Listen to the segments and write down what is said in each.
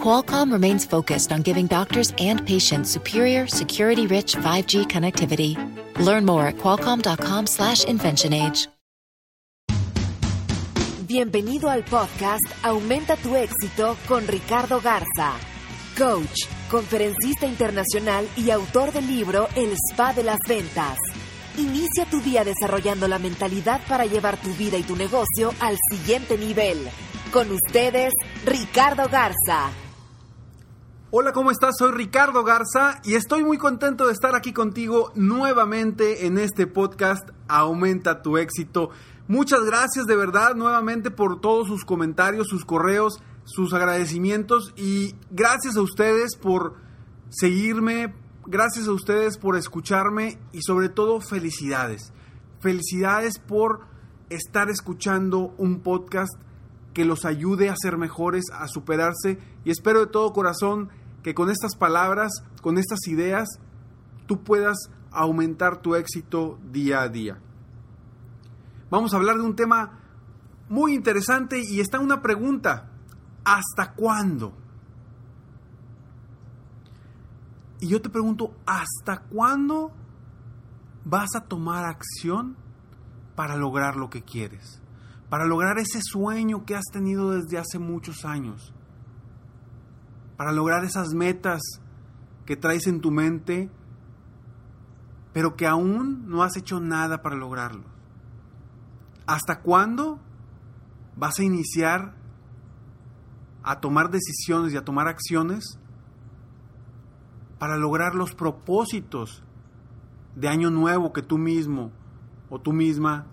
Qualcomm remains focused on giving doctors and patients superior, security-rich 5G connectivity. Learn more at qualcomm.com/inventionage. Bienvenido al podcast Aumenta tu éxito con Ricardo Garza, coach, conferencista internacional y autor del libro El Spa de las Ventas. Inicia tu día desarrollando la mentalidad para llevar tu vida y tu negocio al siguiente nivel. Con ustedes, Ricardo Garza. Hola, ¿cómo estás? Soy Ricardo Garza y estoy muy contento de estar aquí contigo nuevamente en este podcast Aumenta tu éxito. Muchas gracias de verdad nuevamente por todos sus comentarios, sus correos, sus agradecimientos y gracias a ustedes por seguirme, gracias a ustedes por escucharme y sobre todo felicidades. Felicidades por estar escuchando un podcast que los ayude a ser mejores, a superarse y espero de todo corazón que con estas palabras, con estas ideas, tú puedas aumentar tu éxito día a día. Vamos a hablar de un tema muy interesante y está una pregunta. ¿Hasta cuándo? Y yo te pregunto, ¿hasta cuándo vas a tomar acción para lograr lo que quieres? Para lograr ese sueño que has tenido desde hace muchos años. Para lograr esas metas que traes en tu mente, pero que aún no has hecho nada para lograrlo. ¿Hasta cuándo vas a iniciar a tomar decisiones y a tomar acciones para lograr los propósitos de año nuevo que tú mismo o tú misma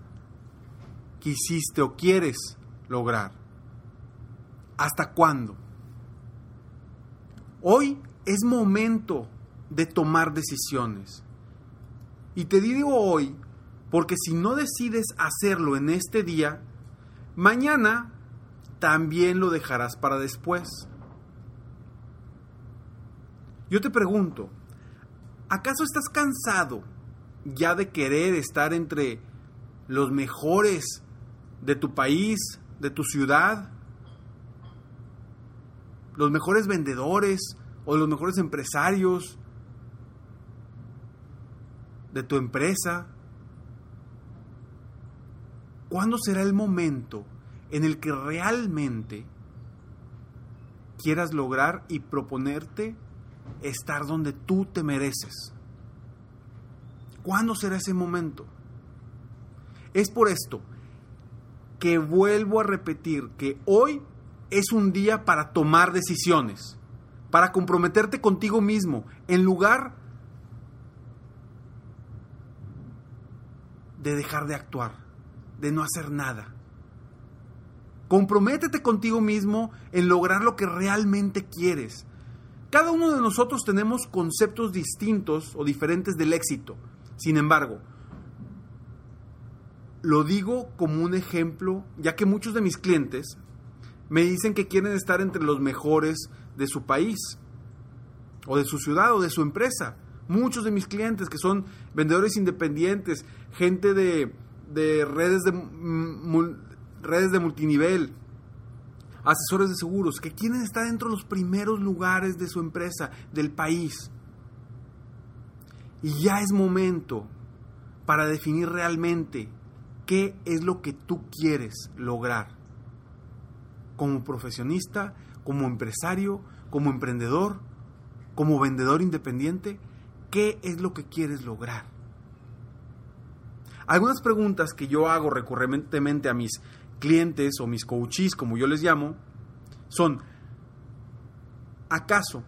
quisiste o quieres lograr. ¿Hasta cuándo? Hoy es momento de tomar decisiones. Y te digo hoy porque si no decides hacerlo en este día, mañana también lo dejarás para después. Yo te pregunto, ¿acaso estás cansado ya de querer estar entre los mejores de tu país, de tu ciudad? Los mejores vendedores o los mejores empresarios de tu empresa. ¿Cuándo será el momento en el que realmente quieras lograr y proponerte estar donde tú te mereces? ¿Cuándo será ese momento? Es por esto que vuelvo a repetir que hoy es un día para tomar decisiones, para comprometerte contigo mismo, en lugar de dejar de actuar, de no hacer nada. Comprométete contigo mismo en lograr lo que realmente quieres. Cada uno de nosotros tenemos conceptos distintos o diferentes del éxito. Sin embargo, lo digo como un ejemplo, ya que muchos de mis clientes me dicen que quieren estar entre los mejores de su país, o de su ciudad, o de su empresa. Muchos de mis clientes que son vendedores independientes, gente de, redes, de redes de multinivel, asesores de seguros, que quieren estar dentro de los primeros lugares de su empresa, del país. Y ya es momento para definir realmente qué es lo que tú quieres lograr. Como profesionista, como empresario, como emprendedor, como vendedor independiente, ¿qué es lo que quieres lograr? Algunas preguntas que yo hago recurrentemente a mis clientes o mis coaches, como yo les llamo, son, ¿acaso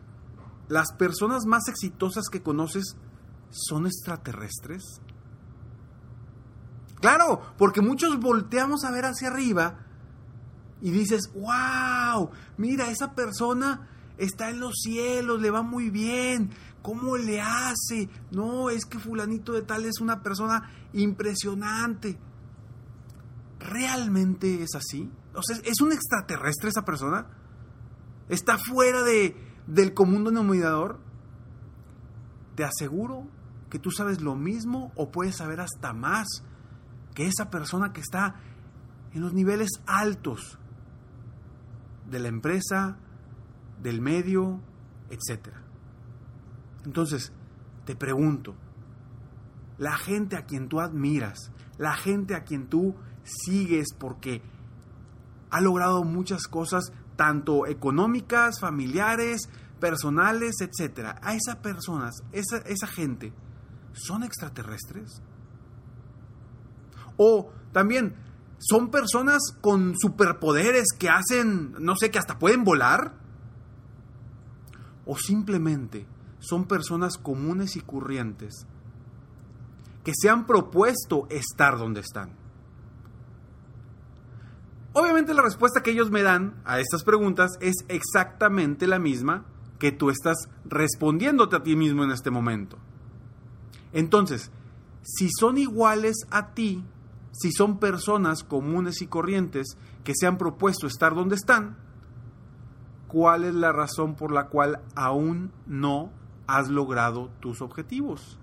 las personas más exitosas que conoces son extraterrestres? Claro, porque muchos volteamos a ver hacia arriba y dices, wow, mira, esa persona está en los cielos, le va muy bien, ¿cómo le hace? No, es que fulanito de tal es una persona impresionante. ¿realmente es así? O sea, ¿es un extraterrestre esa persona? ¿Está fuera de, del común denominador? Te aseguro que tú sabes lo mismo o puedes saber hasta más que esa persona que está en los niveles altos de la empresa, del medio, etc. Entonces, te pregunto, la gente a quien tú admiras, la gente a quien tú sigues porque ha logrado muchas cosas, tanto económicas, familiares, personales, etc. A esas personas, esa, esa gente, ¿son extraterrestres? O también, ¿son personas con superpoderes que hacen, no sé, que hasta pueden volar? ¿O simplemente son personas comunes y corrientes que se han propuesto estar donde están? Obviamente la respuesta que ellos me dan a estas preguntas es exactamente la misma que tú estás respondiéndote a ti mismo en este momento. Entonces, si son iguales a ti, si son personas comunes y corrientes que se han propuesto estar donde están, ¿cuál es la razón por la cual aún no has logrado tus objetivos?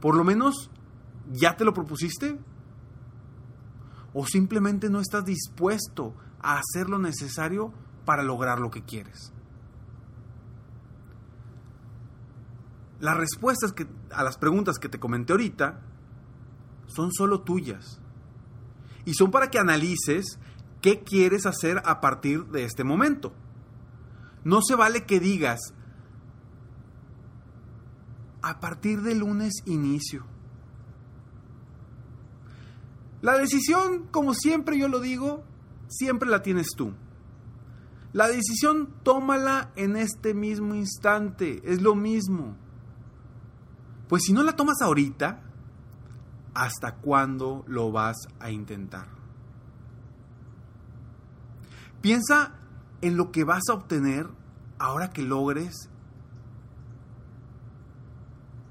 Por lo menos, ¿ya te lo propusiste? ¿O simplemente no estás dispuesto a hacer lo necesario para lograr lo que quieres? Las respuestas que, a las preguntas que te comenté ahorita son solo tuyas. Y son para que analices qué quieres hacer a partir de este momento. No se vale que digas, a partir de lunes inicio. La decisión, como siempre yo lo digo, siempre la tienes tú. La decisión tómala en este mismo instante, es lo mismo. Pues si no la tomas ahorita, ¿hasta cuándo lo vas a intentar? Piensa en lo que vas a obtener ahora que logres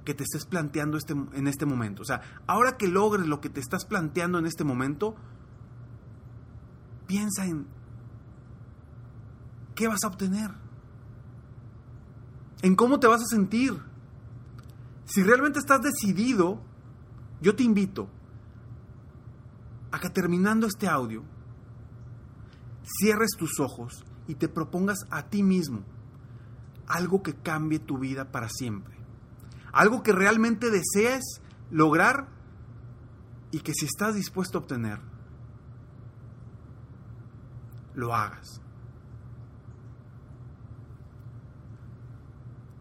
que te estés planteando este, en este momento. O sea, ahora que logres lo que te estás planteando en este momento, piensa en qué vas a obtener, en cómo te vas a sentir. Si realmente estás decidido, yo te invito a que terminando este audio, cierres tus ojos y te propongas a ti mismo algo que cambie tu vida para siempre. Algo que realmente desees lograr y que si estás dispuesto a obtener, lo hagas.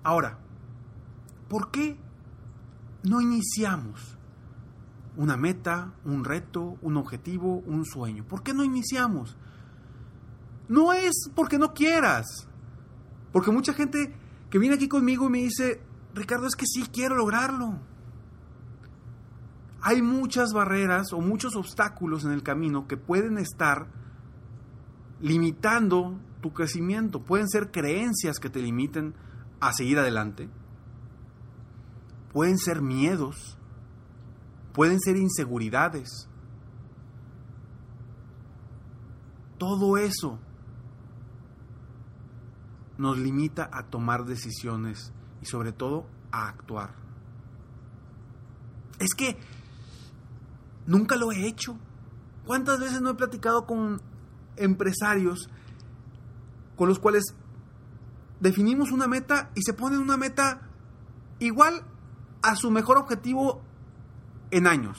Ahora, ¿por qué no iniciamos una meta, un reto, un objetivo, un sueño? ¿Por qué no iniciamos? No es porque no quieras. Porque mucha gente que viene aquí conmigo y me dice, Ricardo, es que sí quiero lograrlo. Hay muchas barreras o muchos obstáculos en el camino que pueden estar limitando tu crecimiento. Pueden ser creencias que te limiten a seguir adelante pueden ser miedos, pueden ser inseguridades. Todo eso nos limita a tomar decisiones y sobre todo a actuar. Es que nunca lo he hecho. ¿Cuántas veces no he platicado con empresarios con los cuales definimos una meta y se ponen una meta igual a su mejor objetivo en años.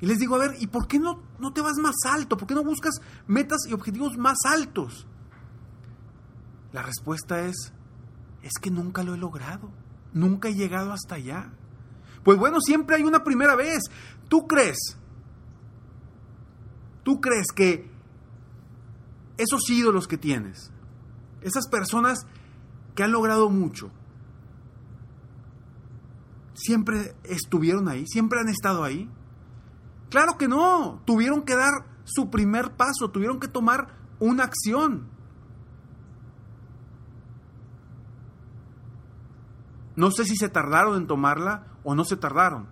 Y les digo, a ver, ¿y por qué no, no te vas más alto? ¿Por qué no buscas metas y objetivos más altos? La respuesta es, es que nunca lo he logrado. Nunca he llegado hasta allá. Pues bueno, siempre hay una primera vez. ¿Tú crees? ¿Tú crees que esos ídolos que tienes, esas personas que han logrado mucho, siempre estuvieron ahí, siempre han estado ahí. Claro que no, tuvieron que dar su primer paso, tuvieron que tomar una acción. No sé si se tardaron en tomarla o no se tardaron,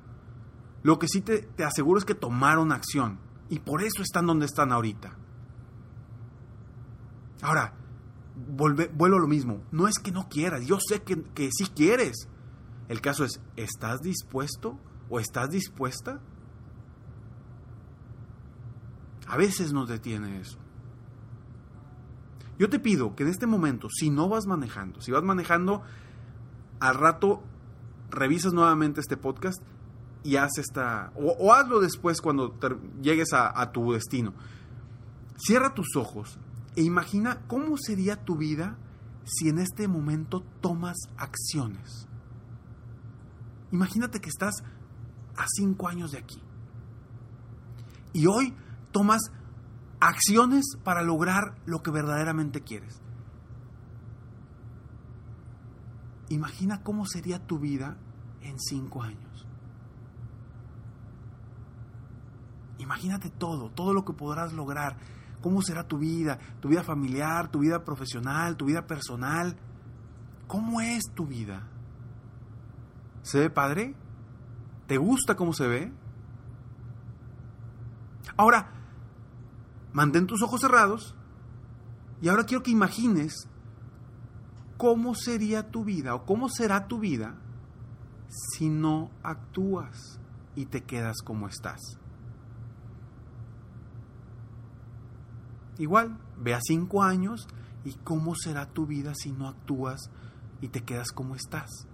Lo que sí te, te aseguro es que tomaron acción. Y por eso están donde están ahorita. Ahora, vuelvo a lo mismo. No es que no quieras. Yo sé que, que sí quieres. El caso es, ¿estás dispuesto o estás dispuesta? A veces nos detiene eso. Yo te pido que en este momento, si no vas manejando, si vas manejando, al rato revisas nuevamente este podcast y haz esta, o, hazlo después cuando llegues a, a tu destino. Cierra tus ojos e imagina cómo sería tu vida si en este momento tomas acciones. Imagínate que estás a cinco años de aquí. Y hoy tomas acciones para lograr lo que verdaderamente quieres. Imagina cómo sería tu vida en cinco años. Imagínate todo, todo lo que podrás lograr. ¿Cómo será tu vida? Tu vida familiar, tu vida profesional, tu vida personal. ¿Cómo es tu vida? ¿Se ve padre? ¿Te gusta cómo se ve? Ahora, mantén tus ojos cerrados y ahora quiero que imagines cómo sería tu vida o cómo será tu vida si no actúas y te quedas como estás. Igual, ve a cinco años y cómo será tu vida si no actúas y te quedas como estás.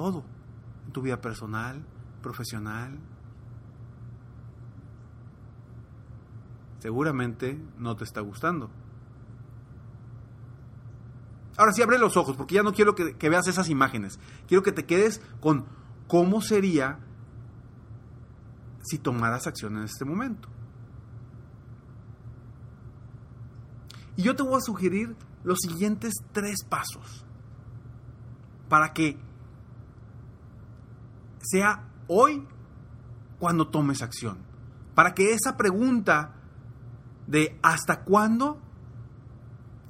Todo, en tu vida personal, profesional, seguramente no te está gustando. Ahora sí, abre los ojos, porque ya no quiero que, veas esas imágenes. Quiero que te quedes con cómo sería si tomaras acción en este momento. Y yo te voy a sugerir los siguientes tres pasos para que sea hoy cuando tomes acción. Para que esa pregunta de hasta cuándo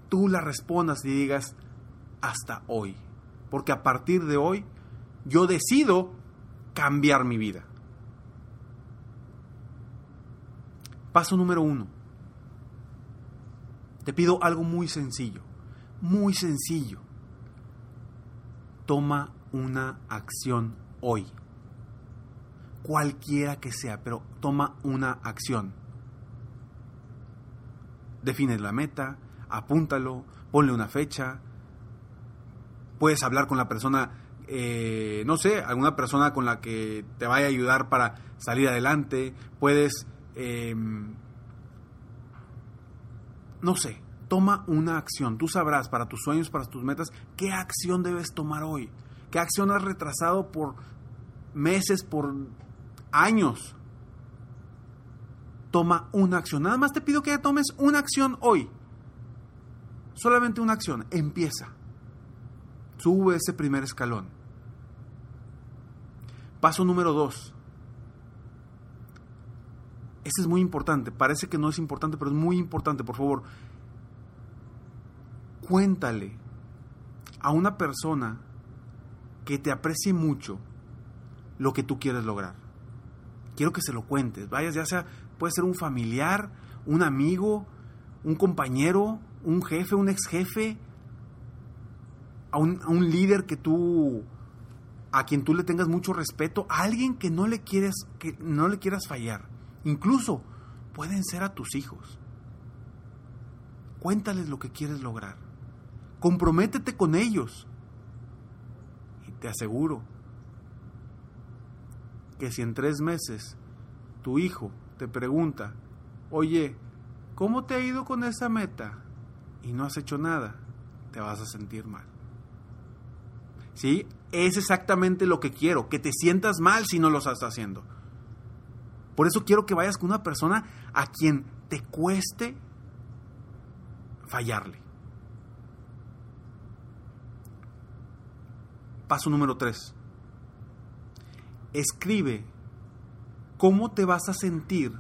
tú la respondas y digas hasta hoy. Porque a partir de hoy yo decido cambiar mi vida. Paso número uno. Te pido algo muy sencillo, muy sencillo. Toma una acción hoy. Cualquiera que sea, pero toma una acción define la meta, apúntalo, ponle una fecha. Puedes hablar con la persona, eh, no sé, alguna persona con la que te vaya a ayudar para salir adelante. Puedes, em, no sé, toma una acción. Tú sabrás para tus sueños, para tus metas, qué acción debes tomar hoy. ¿Qué acción has retrasado por meses, por años? toma una acción. Nada más te pido que tomes una acción hoy. Solamente una acción. Empieza. Sube ese primer escalón. Paso número dos. Este es muy importante. Parece que no es importante, pero es muy importante. Por favor, cuéntale a una persona que te aprecie mucho lo que tú quieres lograr. Quiero que se lo cuentes. Vayas ya sea puede ser un familiar, un amigo, un compañero, un jefe, un ex jefe, a un, líder que tú, a quien tú le tengas mucho respeto, a alguien que no le quieres, que no le quieras fallar. Incluso pueden ser a tus hijos. Cuéntales lo que quieres lograr. Comprométete con ellos. Y te aseguro que si en tres meses tu hijo te pregunta, oye, ¿cómo te ha ido con esa meta? Y no has hecho nada, te vas a sentir mal. ¿Sí? Es exactamente lo que quiero, que te sientas mal si no lo estás haciendo. Por eso quiero que vayas con una persona a quien te cueste fallarle. Paso número 3. Escribe ¿Cómo te vas a sentir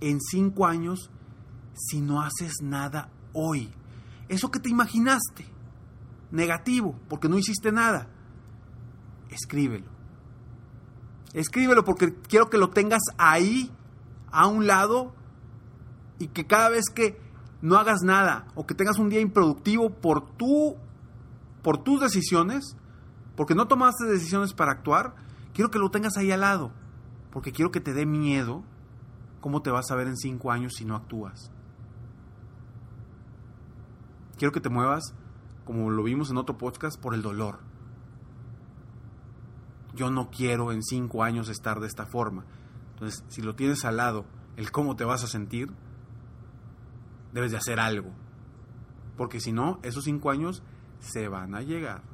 en cinco años si no haces nada hoy? Eso que te imaginaste, negativo, porque no hiciste nada, escríbelo. Escríbelo porque quiero que lo tengas ahí, a un lado, y que cada vez que no hagas nada o que tengas un día improductivo por tu por tus decisiones, porque no tomaste decisiones para actuar, quiero que lo tengas ahí al lado, porque quiero que te dé miedo cómo te vas a ver en cinco años si no actúas. Quiero que te muevas, como lo vimos en otro podcast, por el dolor. Yo no quiero en cinco años estar de esta forma. Entonces, si lo tienes al lado, el cómo te vas a sentir, debes de hacer algo. Porque si no, esos cinco años se van a llegar.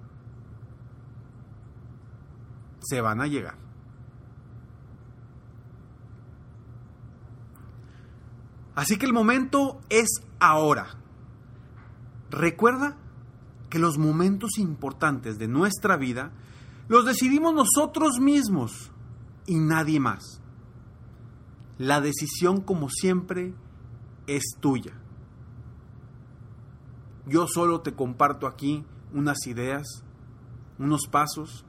Se van a llegar. Así que el momento es ahora. Recuerda que los momentos importantes de nuestra vida los decidimos nosotros mismos y nadie más. La decisión, como siempre, es tuya. Yo solo te comparto aquí unas ideas, unos pasos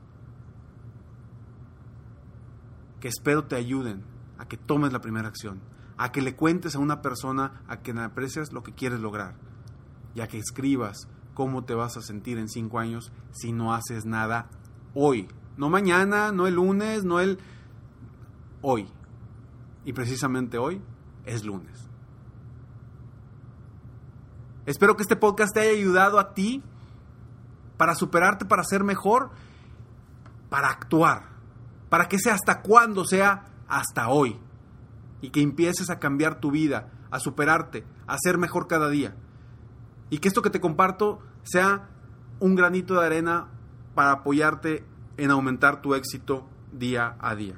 espero te ayuden a que tomes la primera acción, a que le cuentes a una persona a quien aprecias lo que quieres lograr y a que escribas cómo te vas a sentir en cinco años si no haces nada hoy. No mañana, no el lunes, no el... Hoy. Y precisamente hoy es lunes. Espero que este podcast te haya ayudado a ti para superarte, para ser mejor, para actuar, para que sea hasta cuando sea hasta hoy. Y que empieces a cambiar tu vida, a superarte, a ser mejor cada día. Y que esto que te comparto sea un granito de arena para apoyarte en aumentar tu éxito día a día.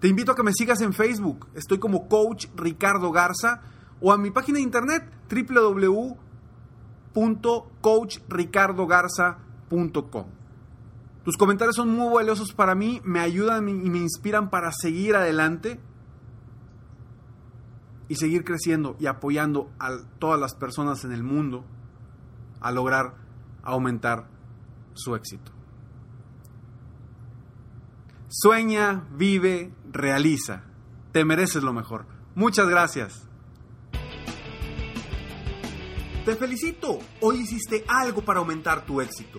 Te invito a que me sigas en Facebook. Estoy como Coach Ricardo Garza o a mi página de internet www.coachricardogarza.com. Tus comentarios son muy valiosos para mí, me ayudan y me inspiran para seguir adelante y seguir creciendo y apoyando a todas las personas en el mundo a lograr aumentar su éxito. Sueña, vive, realiza. Te mereces lo mejor. Muchas gracias. Te felicito. Hoy hiciste algo para aumentar tu éxito.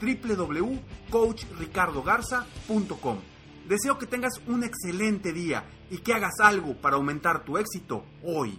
www.coachricardogarza.com. Deseo que tengas un excelente día y que hagas algo para aumentar tu éxito hoy.